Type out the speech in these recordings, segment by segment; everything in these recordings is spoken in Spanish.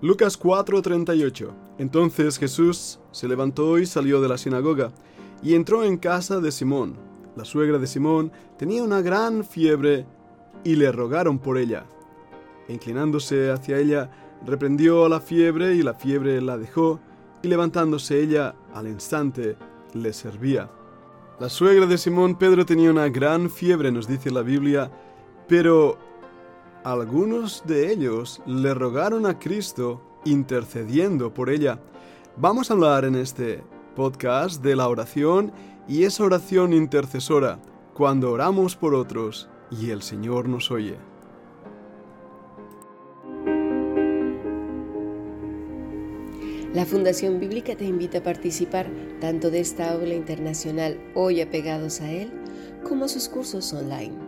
Lucas 4:38 Entonces Jesús se levantó y salió de la sinagoga, y entró en casa de Simón. La suegra de Simón tenía una gran fiebre, y le rogaron por ella. E inclinándose hacia ella, reprendió la fiebre, y la fiebre la dejó, y levantándose ella al instante, le servía. La suegra de Simón Pedro tenía una gran fiebre, nos dice la Biblia, pero algunos de ellos le rogaron a Cristo intercediendo por ella. Vamos a hablar en este podcast de la oración y esa oración intercesora cuando oramos por otros y el Señor nos oye. La Fundación Bíblica te invita a participar tanto de esta aula internacional hoy apegados a él como sus cursos online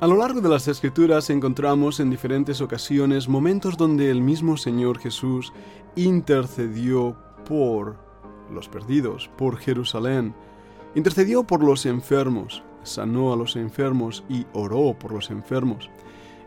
A lo largo de las escrituras encontramos en diferentes ocasiones momentos donde el mismo Señor Jesús intercedió por los perdidos, por Jerusalén, intercedió por los enfermos, sanó a los enfermos y oró por los enfermos.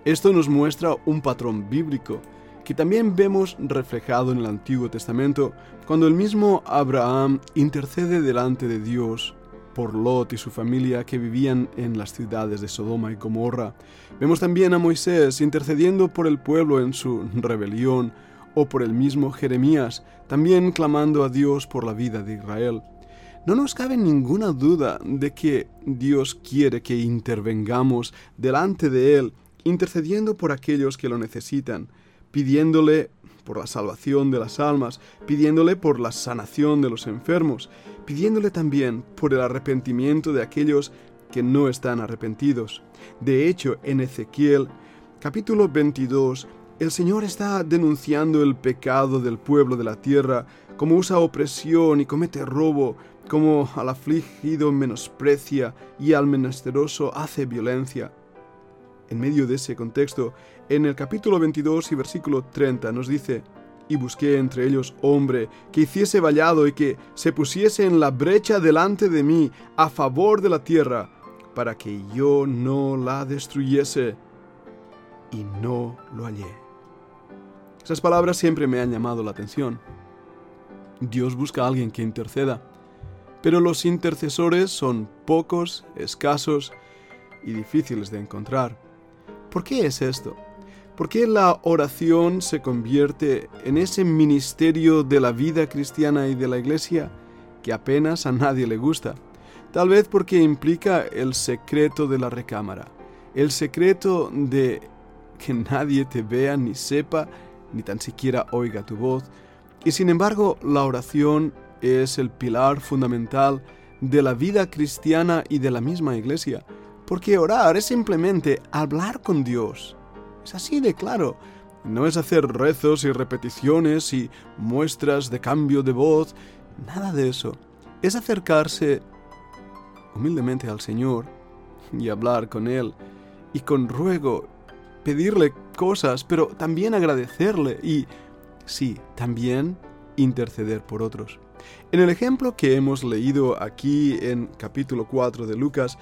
Esto nos muestra un patrón bíblico que también vemos reflejado en el Antiguo Testamento cuando el mismo Abraham intercede delante de Dios por Lot y su familia que vivían en las ciudades de Sodoma y Gomorra. Vemos también a Moisés intercediendo por el pueblo en su rebelión, o por el mismo Jeremías, también clamando a Dios por la vida de Israel. No nos cabe ninguna duda de que Dios quiere que intervengamos delante de Él, intercediendo por aquellos que lo necesitan, pidiéndole por la salvación de las almas, pidiéndole por la sanación de los enfermos, pidiéndole también por el arrepentimiento de aquellos que no están arrepentidos. De hecho, en Ezequiel capítulo 22, el Señor está denunciando el pecado del pueblo de la tierra, como usa opresión y comete robo, como al afligido menosprecia y al menesteroso hace violencia. En medio de ese contexto, en el capítulo 22 y versículo 30 nos dice, y busqué entre ellos hombre que hiciese vallado y que se pusiese en la brecha delante de mí a favor de la tierra, para que yo no la destruyese. Y no lo hallé. Esas palabras siempre me han llamado la atención. Dios busca a alguien que interceda, pero los intercesores son pocos, escasos y difíciles de encontrar. ¿Por qué es esto? ¿Por qué la oración se convierte en ese ministerio de la vida cristiana y de la iglesia que apenas a nadie le gusta? Tal vez porque implica el secreto de la recámara, el secreto de que nadie te vea ni sepa, ni tan siquiera oiga tu voz. Y sin embargo, la oración es el pilar fundamental de la vida cristiana y de la misma iglesia, porque orar es simplemente hablar con Dios, es así de claro. No es hacer rezos y repeticiones y muestras de cambio de voz, nada de eso. Es acercarse humildemente al Señor y hablar con Él y con ruego pedirle cosas, pero también agradecerle y, sí, también interceder por otros. En el ejemplo que hemos leído aquí en capítulo 4 de Lucas,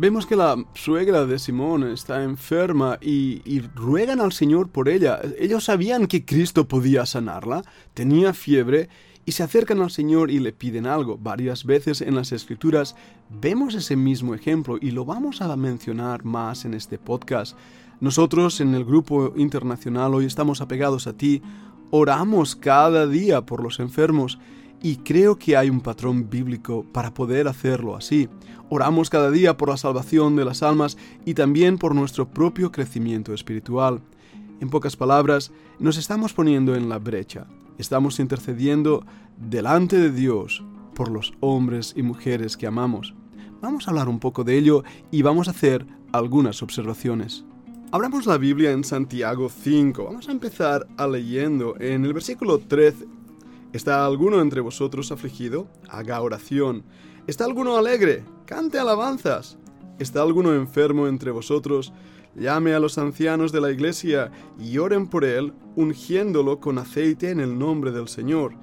Vemos que la suegra de Simón está enferma y, ruegan al Señor por ella. Ellos sabían que Cristo podía sanarla, tenía fiebre y se acercan al Señor y le piden algo. Varias veces en las Escrituras vemos ese mismo ejemplo y lo vamos a mencionar más en este podcast. Nosotros en el grupo internacional hoy estamos apegados a ti, oramos cada día por los enfermos y creo que hay un patrón bíblico para poder hacerlo así. Oramos cada día por la salvación de las almas y también por nuestro propio crecimiento espiritual. En pocas palabras, nos estamos poniendo en la brecha. Estamos intercediendo delante de Dios por los hombres y mujeres que amamos. Vamos a hablar un poco de ello y vamos a hacer algunas observaciones. Abramos la Biblia en Santiago 5. Vamos a empezar a leyendo en el versículo 13. ¿Está alguno entre vosotros afligido? Haga oración. ¿Está alguno alegre? Cante alabanzas. ¿Está alguno enfermo entre vosotros? Llame a los ancianos de la iglesia y oren por él, ungiéndolo con aceite en el nombre del Señor.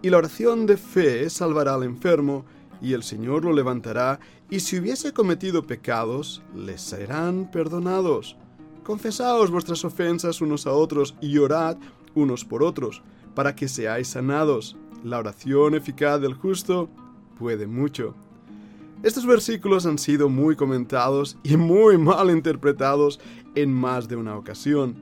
Y la oración de fe salvará al enfermo, y el Señor lo levantará, y si hubiese cometido pecados, les serán perdonados. Confesaos vuestras ofensas unos a otros y orad unos por otros, para que seáis sanados. La oración eficaz del justo puede mucho. Estos versículos han sido muy comentados y muy mal interpretados en más de una ocasión.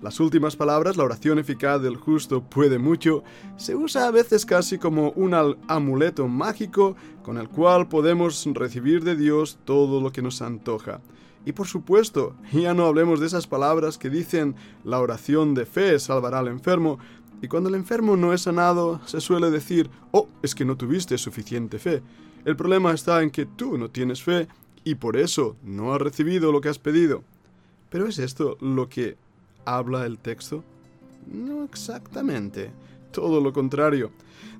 Las últimas palabras, la oración eficaz del justo puede mucho, se usa a veces casi como un amuleto mágico con el cual podemos recibir de Dios todo lo que nos antoja. Y por supuesto, ya no hablemos de esas palabras que dicen la oración de fe salvará al enfermo, y cuando el enfermo no es sanado, se suele decir, oh, es que no tuviste suficiente fe. El problema está en que tú no tienes fe y por eso no has recibido lo que has pedido. ¿Pero es esto lo que habla el texto? No exactamente, todo lo contrario.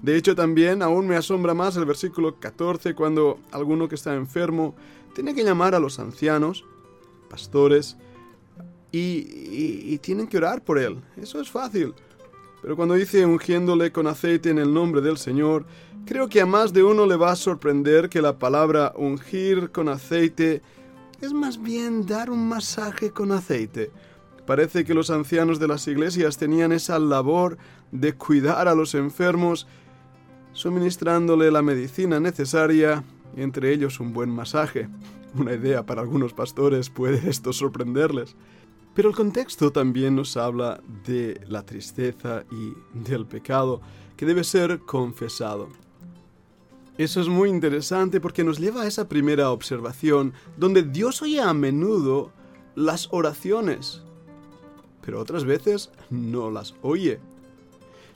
De hecho, también aún me asombra más el versículo 14 cuando alguno que está enfermo tiene que llamar a los ancianos, pastores, y, tienen que orar por él. Eso es fácil. Pero cuando dice ungiéndole con aceite en el nombre del Señor, creo que a más de uno le va a sorprender que la palabra ungir con aceite es más bien dar un masaje con aceite. Parece que los ancianos de las iglesias tenían esa labor de cuidar a los enfermos, suministrándole la medicina necesaria, entre ellos un buen masaje. Una idea para algunos pastores puede esto sorprenderles. Pero el contexto también nos habla de la tristeza y del pecado que debe ser confesado. Eso es muy interesante porque nos lleva a esa primera observación donde Dios oye a menudo las oraciones, pero otras veces no las oye.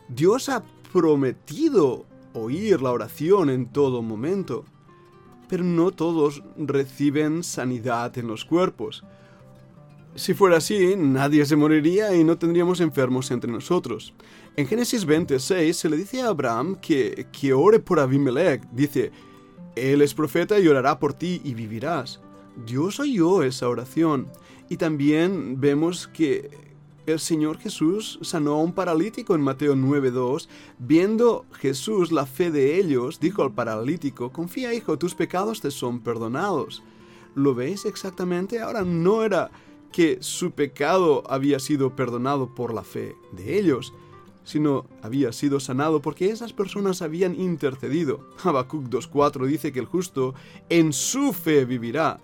Dios ha prometido oír la oración en todo momento pero no todos reciben sanidad en los cuerpos. Si fuera así, nadie se moriría y no tendríamos enfermos entre nosotros. En Génesis 26 se le dice a Abraham que, que ore por Abimelech. Dice, Él es profeta y orará por ti y vivirás. Dios oyó esa oración. Y también vemos que el Señor Jesús sanó a un paralítico en Mateo 9.2. Viendo Jesús la fe de ellos, dijo al paralítico, confía hijo, tus pecados te son perdonados. ¿Lo veis exactamente? Ahora no era que su pecado había sido perdonado por la fe de ellos, sino había sido sanado porque esas personas habían intercedido. Habacuc 2.4 dice que el justo en su fe vivirá.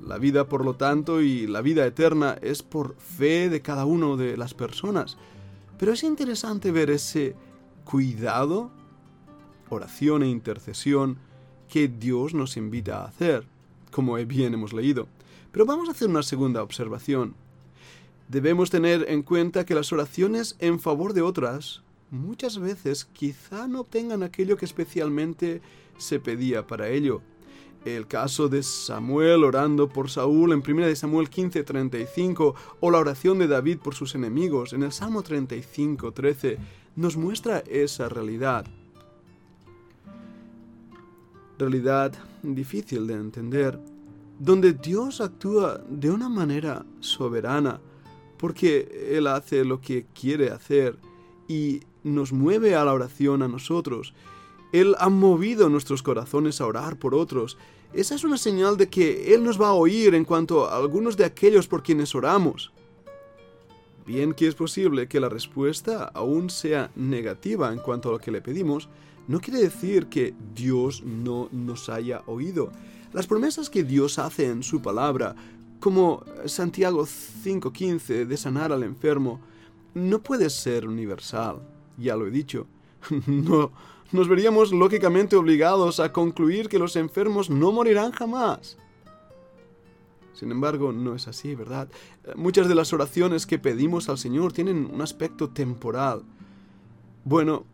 La vida, por lo tanto, y la vida eterna es por fe de cada uno de las personas. Pero es interesante ver ese cuidado, oración e intercesión que Dios nos invita a hacer, como bien hemos leído. Pero vamos a hacer una segunda observación. Debemos tener en cuenta que las oraciones en favor de otras muchas veces quizá no obtengan aquello que especialmente se pedía para ello el caso de Samuel orando por Saúl en 1 Samuel 15:35 o la oración de David por sus enemigos en el Salmo 35:13 nos muestra esa realidad. Realidad difícil de entender, donde Dios actúa de una manera soberana, porque Él hace lo que quiere hacer y nos mueve a la oración a nosotros él ha movido nuestros corazones a orar por otros. Esa es una señal de que Él nos va a oír en cuanto a algunos de aquellos por quienes oramos. Bien que es posible que la respuesta aún sea negativa en cuanto a lo que le pedimos, no quiere decir que Dios no nos haya oído. Las promesas que Dios hace en su palabra, como Santiago 5.15 de sanar al enfermo, no puede ser universal, ya lo he dicho. no, nos veríamos lógicamente obligados a concluir que los enfermos no morirán jamás. Sin embargo, no es así, ¿verdad? Muchas de las oraciones que pedimos al Señor tienen un aspecto temporal. Bueno,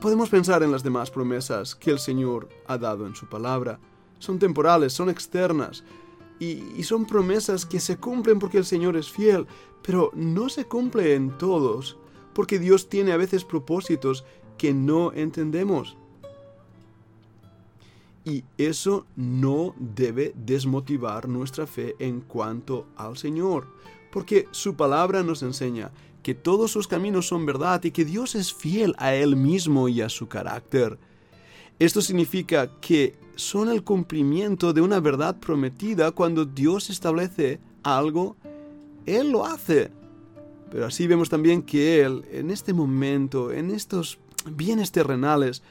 podemos pensar en las demás promesas que el Señor ha dado en su palabra. Son temporales, son externas. y, son promesas que se cumplen porque el Señor es fiel, pero no se cumple en todos, porque Dios tiene a veces propósitos que no entendemos. Y eso no debe desmotivar nuestra fe en cuanto al Señor, porque su palabra nos enseña que todos sus caminos son verdad y que Dios es fiel a Él mismo y a su carácter. Esto significa que son el cumplimiento de una verdad prometida cuando Dios establece algo, Él lo hace. Pero así vemos también que Él, en este momento, en estos bienes terrenales,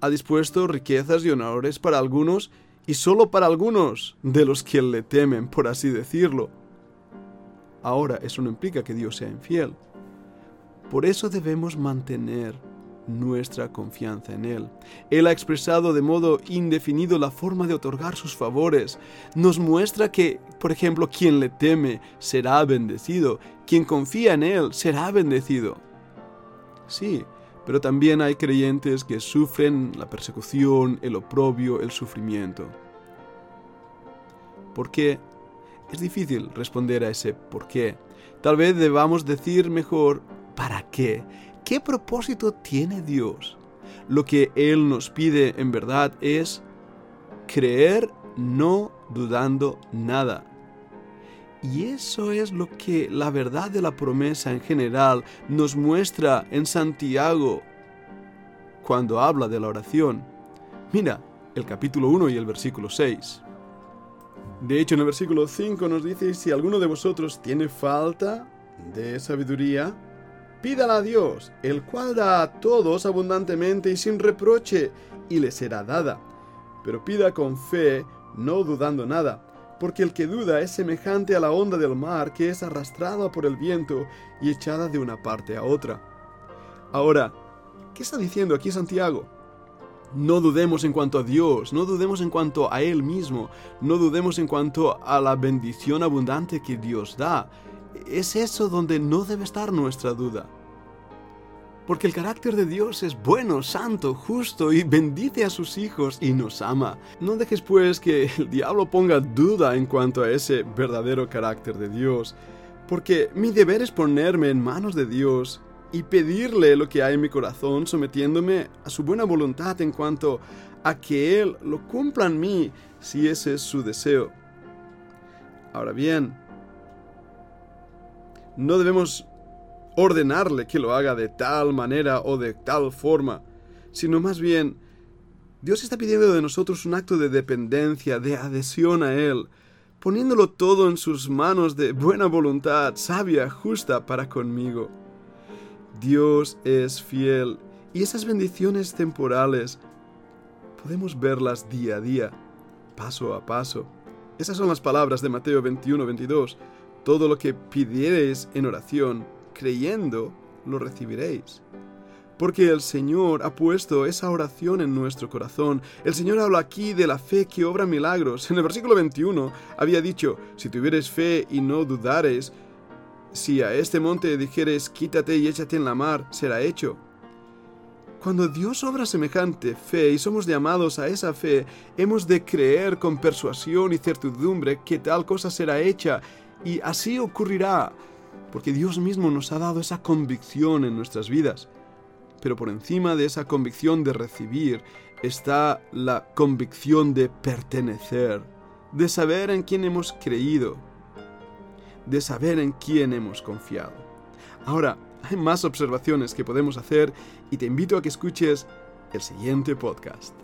ha dispuesto riquezas y honores para algunos y solo para algunos de los que le temen, por así decirlo. Ahora, eso no implica que Dios sea infiel. Por eso debemos mantener nuestra confianza en Él. Él ha expresado de modo indefinido la forma de otorgar sus favores. Nos muestra que, por ejemplo, quien le teme será bendecido, quien confía en Él será bendecido. Sí, pero también hay creyentes que sufren la persecución, el oprobio, el sufrimiento. ¿Por qué? Es difícil responder a ese por qué. Tal vez debamos decir mejor ¿para qué? ¿Qué propósito tiene Dios? Lo que Él nos pide en verdad es creer no dudando nada. Y eso es lo que la verdad de la promesa en general nos muestra en Santiago cuando habla de la oración. Mira el capítulo 1 y el versículo 6. De hecho, en el versículo 5 nos dice, si alguno de vosotros tiene falta de sabiduría, Pídala a Dios, el cual da a todos abundantemente y sin reproche, y le será dada. Pero pida con fe, no dudando nada, porque el que duda es semejante a la onda del mar que es arrastrada por el viento y echada de una parte a otra. Ahora, ¿qué está diciendo aquí Santiago? No dudemos en cuanto a Dios, no dudemos en cuanto a Él mismo, no dudemos en cuanto a la bendición abundante que Dios da es eso donde no debe estar nuestra duda. Porque el carácter de Dios es bueno, santo, justo y bendice a sus hijos y nos ama. No dejes pues que el diablo ponga duda en cuanto a ese verdadero carácter de Dios. Porque mi deber es ponerme en manos de Dios y pedirle lo que hay en mi corazón, sometiéndome a su buena voluntad en cuanto a que Él lo cumpla en mí, si ese es su deseo. Ahora bien, no debemos ordenarle que lo haga de tal manera o de tal forma, sino más bien Dios está pidiendo de nosotros un acto de dependencia, de adhesión a Él, poniéndolo todo en sus manos de buena voluntad, sabia, justa para conmigo. Dios es fiel y esas bendiciones temporales podemos verlas día a día, paso a paso. Esas son las palabras de Mateo 21, 22 todo lo que pidiereis en oración, creyendo, lo recibiréis. Porque el Señor ha puesto esa oración en nuestro corazón. El Señor habla aquí de la fe que obra milagros. En el versículo 21 había dicho, si tuvieres fe y no dudares, si a este monte dijeres, quítate y échate en la mar, será hecho. Cuando Dios obra semejante fe y somos llamados a esa fe, hemos de creer con persuasión y certidumbre que tal cosa será hecha y así ocurrirá, porque Dios mismo nos ha dado esa convicción en nuestras vidas. Pero por encima de esa convicción de recibir está la convicción de pertenecer, de saber en quién hemos creído, de saber en quién hemos confiado. Ahora, hay más observaciones que podemos hacer y te invito a que escuches el siguiente podcast.